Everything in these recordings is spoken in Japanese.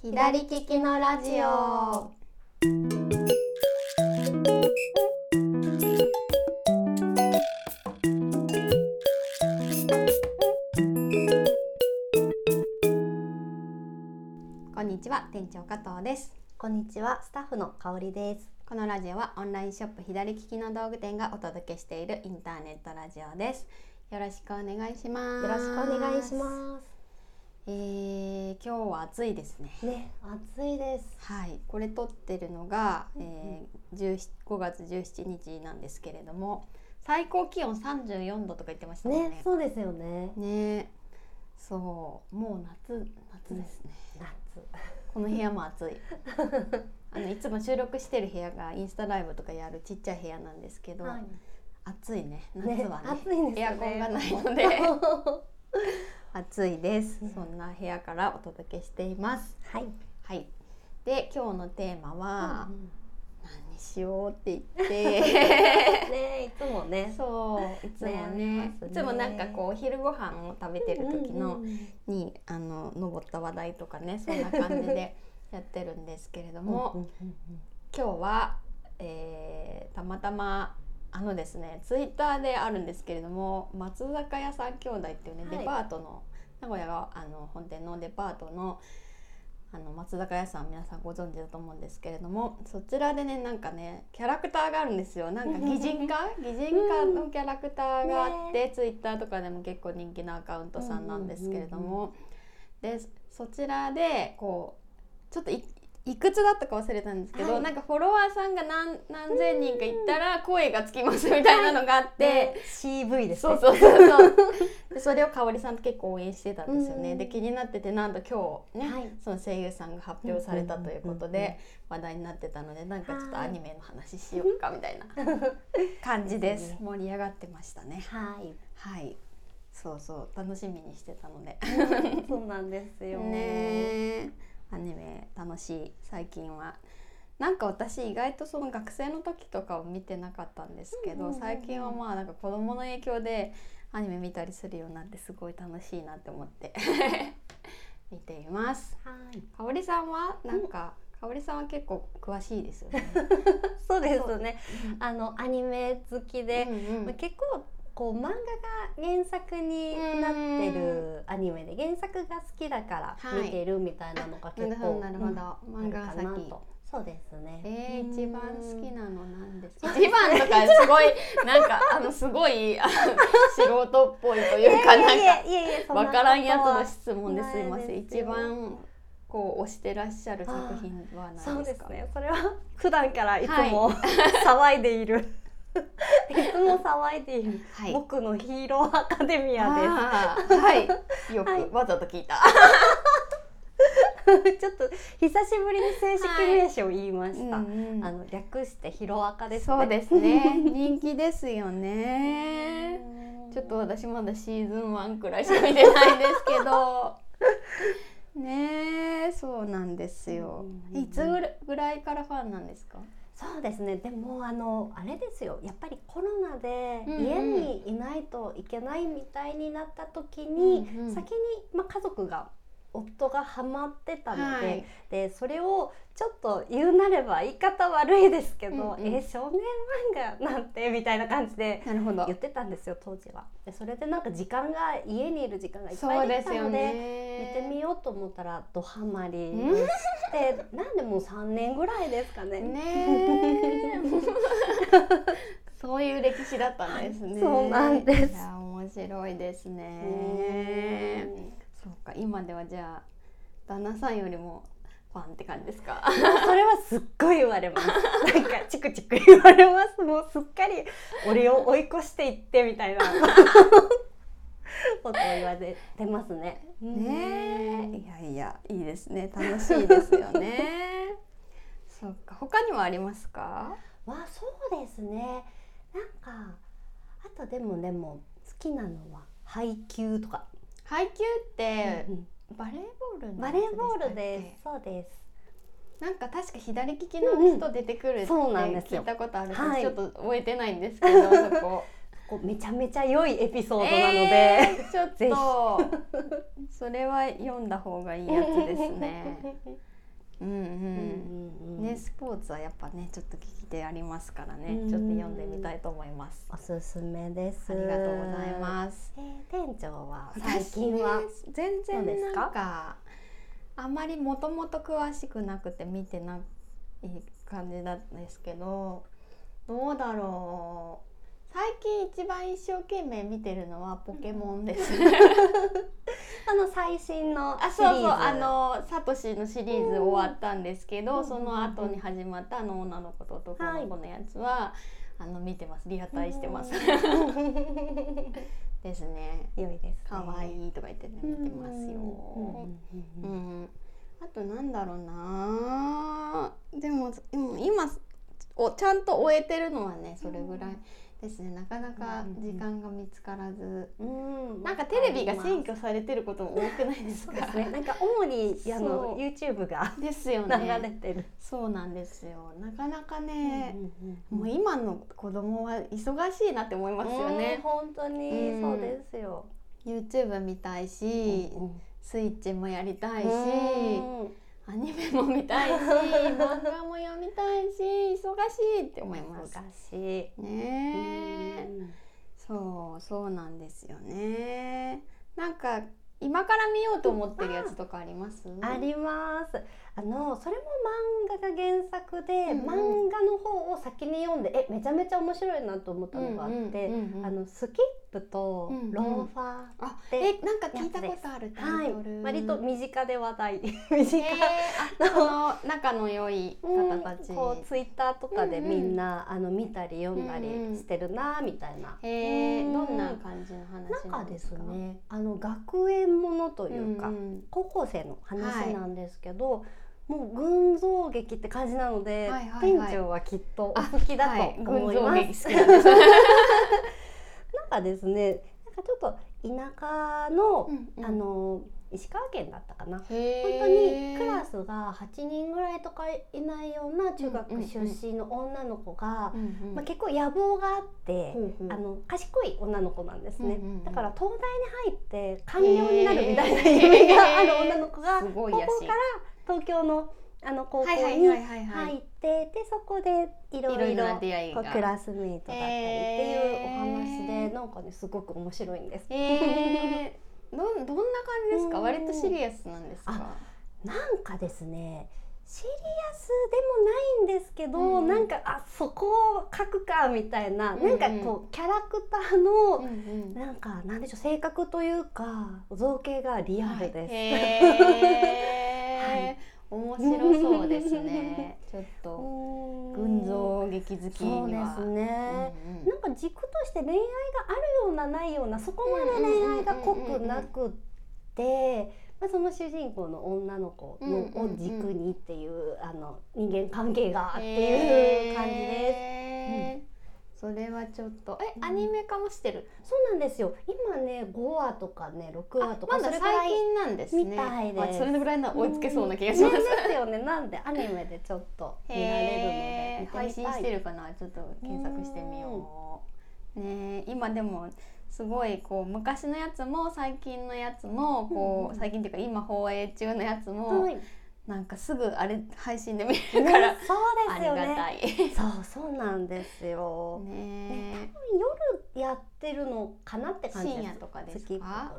左利きのラジオ。こんにちは、店長加藤です。こんにちは、スタッフの香りです。このラジオはオンラインショップ左利きの道具店がお届けしているインターネットラジオです。よろしくお願いします。よろしくお願いしまえー、今日は暑いですね。す。ね、暑いです。はい、これ撮ってるのが、えー、17 5月17日なんですけれども最高気温34度とか言ってましたねね、そうですよね。ねそうもう夏夏ですね、夏。この部屋も暑い あのいつも収録してる部屋がインスタライブとかやるちっちゃい部屋なんですけど、はい。暑いね夏ねはね暑いんですよねエアコンがないので 暑いです、そんな部屋からお届けしています。はい。はい。で今日のテーマは、うん何にしようって言って。ね、いつもね。そういつもね。ねいつもなんかこうお昼ご飯を食べてる時の、うんうんうん。にあの上った話題とかねそんな感じで やってるんですけれども、うんうんうん。今日は、えーたまたまあのですねツイッターであるんですけれども松坂屋さん兄弟っていうね、はい。デパートの名古屋があの本店のデパートのあの松坂屋さん皆さんご存知だと思うんですけれどもそちらでねなんかねキャラクターがあるんですよ。なんか擬人化？擬人化のキャラクターがあって、ツイッターとかでも結構人気なアカウントさんなんですけれども、でそちらでこうちょっといいくつだったか忘れたんですけど、はい。なんかフォロワーさんが何何千人かいったら声がつきますみたいなのがあって。で、CV ですね。そうそうそうそう。でそれを香織さんと結構応援してたんですよね、うん。で気になっててなんと今日ね、はい。その声優さんが発表されたということで話題になってたのでなんかちょっとアニメの話しようかみたいな感じでです盛り上がってましたね。はい。はい。そうそう。楽しみにしてたので。そうなんですよ。ねえアニメ楽しい最近はなんか私意外とその学生の時とかを見てなかったんですけど、最近はまあなんか子供の影響でアニメ見たりするようになってすごい楽しいなって思って 見ていますはい。香織さんはなんか、香織さんは結構詳しいですよね そうですね。あのアニメ好きで。うんうんまあ、結構こう漫画が原作になってるアニメで原作が好きだからはい。見てるみたいなのが結構、なるほど漫画が先。と。そうですね。えー、うん一番好きなのなんですか？一番とかすごいなんかあのすごい素人っぽいというか なんかわからんやつの質問ですい。ません一よ。番こう推してらっしゃる作品はそう何ですか？ですね。それは普段からいつも、騒いでいる。いつも騒いでいる、はい。僕のヒーローアカデミアあーはい。よく、はい。わざと聞いた。です。ちょっと久しぶりに正式名称を言いました。うんうん。あの略してヒロアカですね。そうですね。人気ですよね。ちょっと私まだシーズン1くらいしか見てないんですけど。ねえそうなんですよ。うんいつぐらいからファンなんですか？そうですね。でもあのあれですよ。やっぱりコロナで家にいないといけないみたいになった時に、うんうん。先に、まあ、家族が夫がハマってたので,、はい。でそれをちょっと言うなれば言い方悪いですけど、うんうん。え少年漫画なんてみたいな感じでなるほど。言ってたんですよ当時は。でそれでなんか時間が家にいる時間がいっそぱいできたので。ね。見てみようと思ったらドハマり。うん。して、なんでもう3年ぐらいですかね。ねえ。そういう歴史だったんですね。そうなんです。面白いですうねん。そうか今ではじゃあ旦那さんよりもファンって感じですか？それはすっごい言われます。なんかチクチク言われます。もうすっかり俺を追い越していってみたいな ことを言われてますね。ねえ。いやいやいいですね。楽しいですよね。そうか。他にもありますか？わあそうですね。なんかあとでもでも好きなのは配球とか。配球ってうんバレーボールのバレーボールです。そうです。なんか確か左利きの人出てくるってそうなんですよ。聞いたことあるけど、はい。ちょっと覚えてないんですけどそここうめちゃめちゃ良いエピソードなので、えーちょっぜとそれは読んだ方がいいやつですね。うんう。うんんうん。ねスポーツはやっぱねちょっと聞き手ありますからね、うん。ちょっと読んでみたいと思います。おすすめです。ありがとうございます。えー店長は最近は？全然ですかなんかあまりもともと詳しくなくて見てない感じなんですけどどうだろう最近一番一生懸命見てるのはポケモンです。あの最新のあそうそうあのサトシのシリーズ終わったんですけど、うんその後に始まったあの女の子と男の子のやつは、あの見てます。リハタイしてます、ですね。良いですね。可愛いとか言ってね見てますよ、うんあとなんだろうな。でも今今おちゃんと終えてるのはねそれぐらいですね。なかなか時間が見つからず、うん。なんかテレビが占拠されてることも多くないですか？ね。なんか主にあそのう。YouTube がですよ流れねてる。そうなんですよ。なかなかね、うんもう今の子供は忙しいなって思いますようんね、本当に。うん。そうですよ。YouTube 見たいし、うん。スイッチもやりたいし、うんアニメも見たいし漫画も読みたいし忙しいって思います。難しい。ねそうそうなんですよね。なんか今から見ようと思ってるやつとかあります？あります。あのそれも漫画が原作で、うんうん。漫画の方を先に読んでえめちゃめちゃ面白いなと思ったのがあって、うんうんうんうんあのスキップとうんうん。ローファー、あでえなんか聞いたことあるタはいイトル、割と身近で話題。え短い。ー、の仲の良い方たち、うん。こうツイッターとかでみんな、あの見たり読んだうんうんりしてるなみたいな。えー、うんどんな感じの話なんかですすかねあの学園ものというか、んん。高校生の話なんですけど、もう群像劇って感じなので、はいはいはい。店長はきっとお好きだとはい思います。群像劇好きなん なんかですねなんかちょっと田舎の、うんうん。あの石川県だったかな。本当にクラスが8人ぐらいとかいないような中学出身の女の子が、うんうん。まあ、結構野望があって、ほうほうあの賢い女の子なんですね、うんうん。うんだから東大に入って官僚になるみたいな夢がある女の子がすごいやし。高校から東京のあの高校はいはいにはいはいはい。入ってでそこでいろいろクラスメイトだったりっていうお話で、へーなんかねすごく面白いんです。えー、どんどんな感じですか？うん。割とシリアスなんですか？なんかですねシリアスでもないんですけど、うんなんかあそこを書くかみたいな、うんうん。なんかこうキャラクターの、うんうん。なんかなんでしょう性格というか造形がリアルです。へえ、面白そうですね。ちょっと。群像劇好きそう。ですね、うんうん。なんか軸として恋愛があるようなないようなそこまで恋愛が濃くなくって、まあ、その主人公の女の子のうんうんうんを軸にっていう、あの人間関係がっていう感じです。へーそれはちょっと。えうん。アニメ化もしてる？そうなんですよ。今ね5話とかね6話とかまだ最近なんですね。みたいでそれぐらいなら追いつけそうな気がします。ねですよね。なんでアニメでちょっと見られるので配信してるかな？ちょっと検索してみよう。ねえ今でもすごいこう昔のやつも最近のやつもこう、うん。最近っていうか今放映中のやつも、はい、なんかすぐあれ配信で見れるから、ね、そうですよねがたい。そうそうなんですよ、ね夜やってるのかなって感じ深夜とかですか？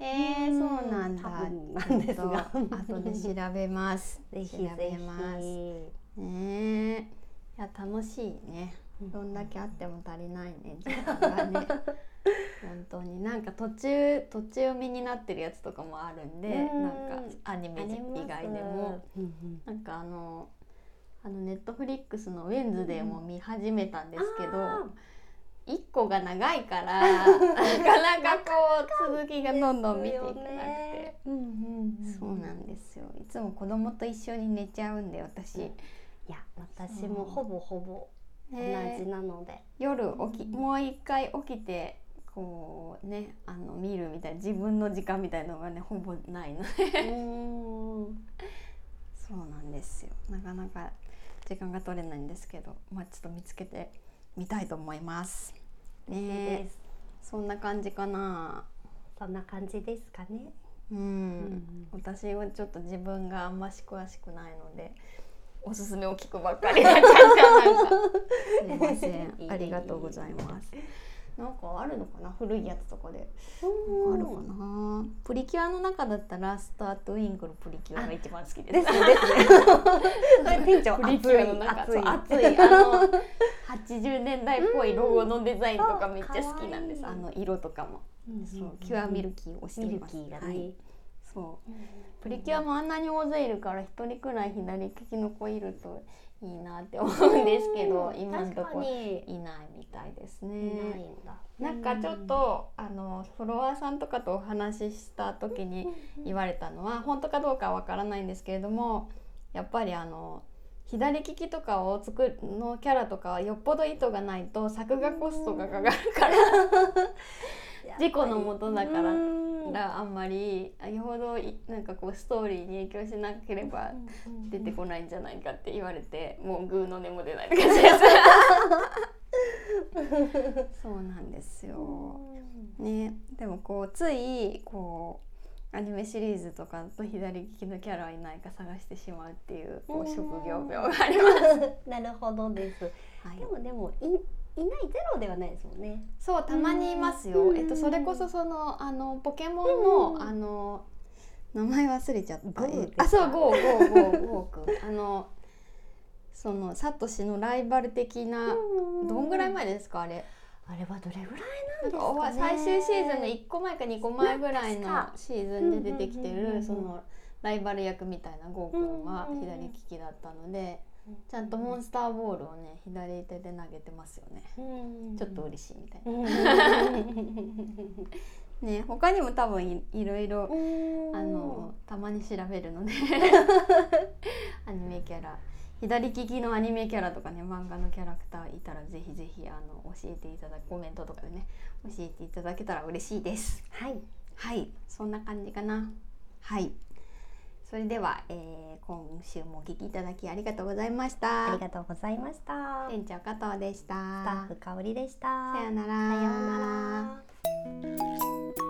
えへえそうなんだ。なんですが後で調べます。ぜひ調べぜます。ひねえ。いや楽しいね。どんだけあっても足りないね。時間がね。本当になんか途中途中読みになってるやつとかもあるんでうん。なんかアニメ以外でも。なんかあのあのネットフリックスの「ウェンズデー」も見始めたんですけど、あ一個が長いから なかなかこう続きがどんどん見ていけなくて、ね。うんうんうんそうなんですよ。いつも子供と一緒に寝ちゃうんで私、いや私もほぼほぼ同ね。じなので、夜起きうん。もう一回起きてこうねあの見るみたいな自分の時間みたいのがねほぼないので。うん。そうなんですよ。なかなか時間が取れないんですけどまあちょっと見つけてみたいと思います。ね。そんな感じかな。そんな感じですかね。うん、うん。私はちょっと自分があんまし詳しくないのでおすすめを聞くばっかり。になっちゃったなんか。すいません。ありがとうございます。なんかあるのかな？古いやつとかで。うん。あるかな？プリキュアの中だったらスタートウィンクルプリキュアが一番好きです。ですね。店長プリキュアの中。熱い。熱い。あの80年代っぽいロゴのデザインとかめっちゃ好きなんです、うん。あの色とかも、そうキュアミルキーをしてます。ルキーがね。はい、そう。プリキュアもあんなに大勢いるから一人くらい左利きの子いるといいなって思うんですけど今のとこに。いないみたいですね。んだ。なんかちょっとあのフォロワーさんとかとお話しした時に言われたのは本当かどうかはわからないんですけれどもやっぱりあの左利きとかを作るのキャラとかはよっぽど意図がないと作画コストがかかるから事故のもとだからうんらあんまりよほどいなんかこうストーリーに影響しなければ出てこないんじゃないかって言われてもうグーの音も出ないって感じですそうなんですよ。ね、でもこうついこうアニメシリーズとかだと左利きのキャラはいないか探してしまうっていうこう職業病があります。なるほどです。はいでもでもいいないゼロではないですもんね。そうたまにいますよ。うんえっとそれこそそのあのポケモンの、うんあの名前忘れちゃった。あそうゴーゴーゴーゴーくん。あのそのサトシのライバル的な、どんぐらい前ですか？あれ。あれはどれぐらいなんですかね。最終シーズンの1個前か2個前ぐらいのシーズンで出てきてるそのライバル役みたいなゴーくんは左利きだったのでちゃんとモンスターボールをね左手で投げてますよね。うん。ちょっと嬉しいみたいな。うん。ね他にも多分いいろいろうん。あのたまに調べるので。アニメキャラ。左利きのアニメキャラとかね漫画のキャラクターいたらぜひぜひあの教えていただくコメントとかでね教えていただけたら嬉しいです。はい。はい。そんな感じかな。はいそれでは、えー、今週もお聞きいただきありがとうございました。ありがとうございました。店長加藤でした。スタッフ香里でした。さようなら。さようなら。